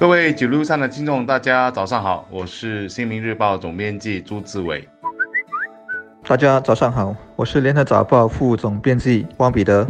各位九路上的听众，大家早上好，我是新民日报总编辑朱志伟。大家早上好，我是联合早报副总编辑汪彼得。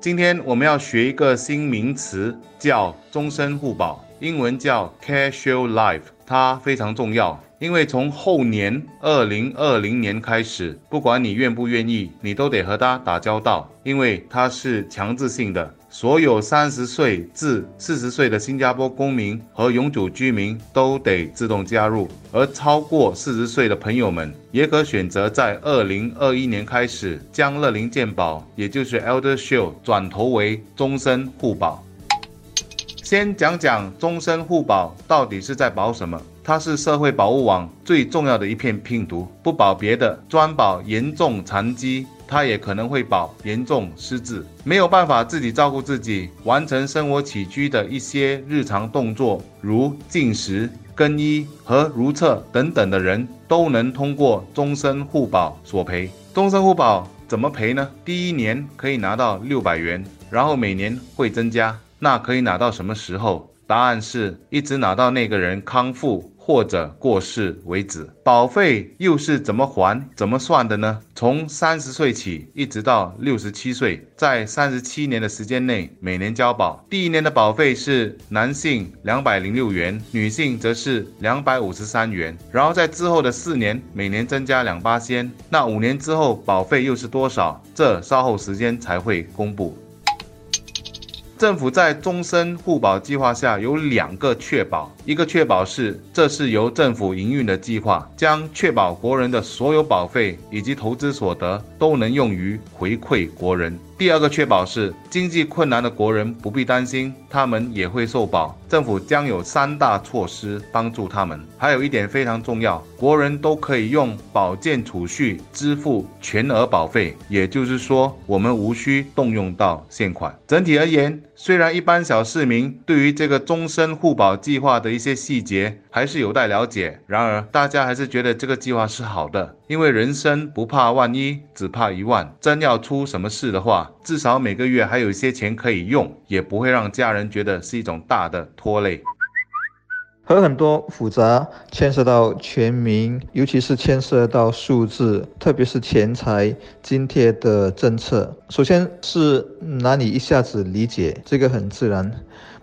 今天我们要学一个新名词，叫终身互保，英文叫 Casual Life，它非常重要。因为从后年二零二零年开始，不管你愿不愿意，你都得和它打交道，因为它是强制性的。所有三十岁至四十岁的新加坡公民和永久居民都得自动加入，而超过四十岁的朋友们也可选择在二零二一年开始将乐龄健保，也就是 Elder Shield 转投为终身互保。先讲讲终身互保到底是在保什么？它是社会保护网最重要的一片拼图，不保别的，专保严重残疾，它也可能会保严重失智，没有办法自己照顾自己，完成生活起居的一些日常动作，如进食、更衣和如厕等等的人，都能通过终身互保索赔。终身互保怎么赔呢？第一年可以拿到六百元，然后每年会增加。那可以拿到什么时候？答案是一直拿到那个人康复或者过世为止。保费又是怎么还、怎么算的呢？从三十岁起，一直到六十七岁，在三十七年的时间内，每年交保。第一年的保费是男性两百零六元，女性则是两百五十三元。然后在之后的四年，每年增加两八仙。那五年之后，保费又是多少？这稍后时间才会公布。政府在终身互保计划下有两个确保，一个确保是这是由政府营运的计划，将确保国人的所有保费以及投资所得都能用于回馈国人。第二个确保是经济困难的国人不必担心，他们也会受保。政府将有三大措施帮助他们。还有一点非常重要，国人都可以用保健储蓄支付全额保费，也就是说，我们无需动用到现款。整体而言，虽然一般小市民对于这个终身互保计划的一些细节还是有待了解，然而大家还是觉得这个计划是好的，因为人生不怕万一，只怕一万。真要出什么事的话，至少每个月还有一些钱可以用，也不会让家人觉得是一种大的拖累。和很多复杂，牵涉到全民，尤其是牵涉到数字，特别是钱财津贴的政策。首先是难以一下子理解，这个很自然；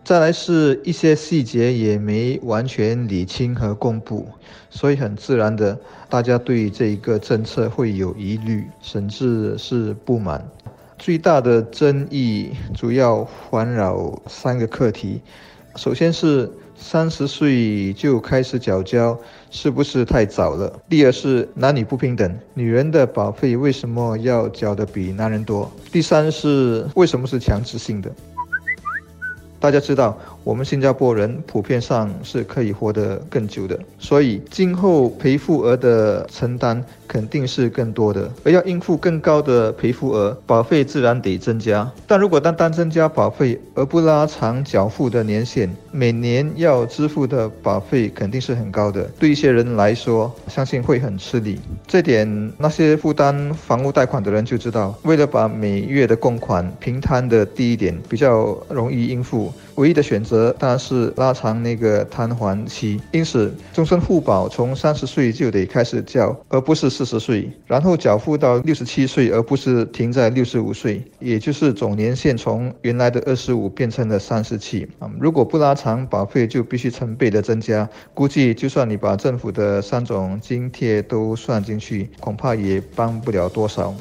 再来是一些细节也没完全理清和公布，所以很自然的，大家对这一个政策会有疑虑，甚至是不满。最大的争议主要环绕三个课题，首先是三十岁就开始缴交是不是太早了？第二是男女不平等，女人的保费为什么要缴的比男人多？第三是为什么是强制性的？大家知道，我们新加坡人普遍上是可以活得更久的，所以今后赔付额的承担肯定是更多的。而要应付更高的赔付额，保费自然得增加。但如果单单增加保费而不拉长缴付的年限，每年要支付的保费肯定是很高的。对一些人来说，相信会很吃力。这点那些负担房屋贷款的人就知道，为了把每月的供款平摊的低一点，比较容易应付。唯一的选择当然是拉长那个摊还期，因此终身互保从三十岁就得开始缴，而不是四十岁，然后缴付到六十七岁，而不是停在六十五岁，也就是总年限从原来的二十五变成了三十七。啊，如果不拉长保费，就必须成倍的增加。估计就算你把政府的三种津贴都算进去，恐怕也帮不了多少。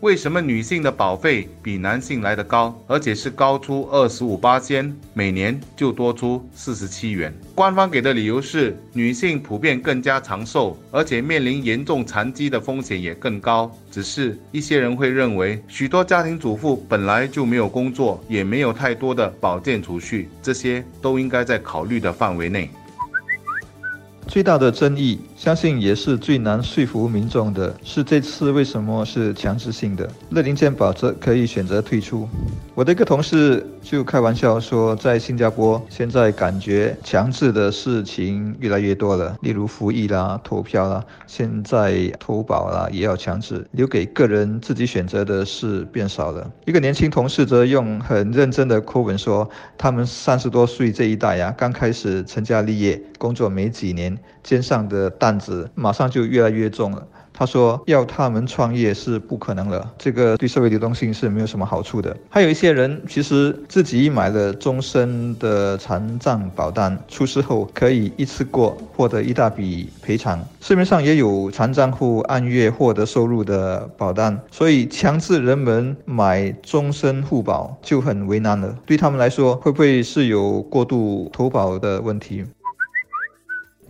为什么女性的保费比男性来得高，而且是高出二十五八千，每年就多出四十七元？官方给的理由是，女性普遍更加长寿，而且面临严重残疾的风险也更高。只是一些人会认为，许多家庭主妇本来就没有工作，也没有太多的保健储蓄，这些都应该在考虑的范围内。最大的争议，相信也是最难说服民众的，是这次为什么是强制性的？乐龄健保则可以选择退出。我的一个同事就开玩笑说，在新加坡现在感觉强制的事情越来越多了，例如服役啦、投票啦，现在投保啦也要强制，留给个人自己选择的事变少了。一个年轻同事则用很认真的口吻说，他们三十多岁这一代呀，刚开始成家立业，工作没几年，肩上的担子马上就越来越重了。他说要他们创业是不可能了，这个对社会流动性是没有什么好处的。还有一些人其实自己买了终身的残障保单，出事后可以一次过获得一大笔赔偿。市面上也有残障户按月获得收入的保单，所以强制人们买终身护保就很为难了。对他们来说，会不会是有过度投保的问题？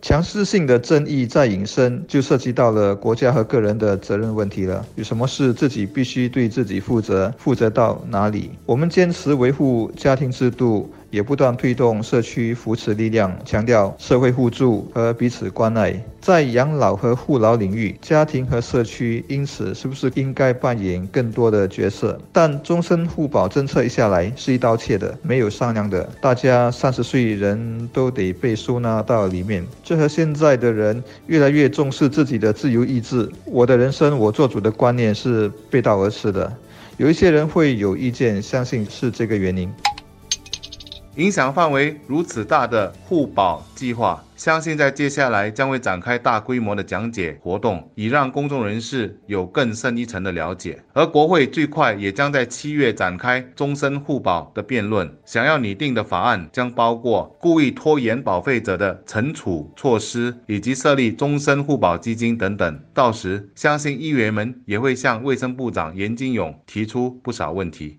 强势性的正义再引申，就涉及到了国家和个人的责任问题了。有什么事自己必须对自己负责？负责到哪里？我们坚持维护家庭制度。也不断推动社区扶持力量，强调社会互助和彼此关爱。在养老和护老领域，家庭和社区因此是不是应该扮演更多的角色？但终身护保政策一下来是一刀切的，没有商量的，大家三十岁人都得被收纳到里面。这和现在的人越来越重视自己的自由意志，我的人生我做主的观念是背道而驰的。有一些人会有意见，相信是这个原因。影响范围如此大的互保计划，相信在接下来将会展开大规模的讲解活动，以让公众人士有更深一层的了解。而国会最快也将在七月展开终身互保的辩论，想要拟定的法案将包括故意拖延保费者的惩处措施，以及设立终身互保基金等等。到时，相信议员们也会向卫生部长严金勇提出不少问题。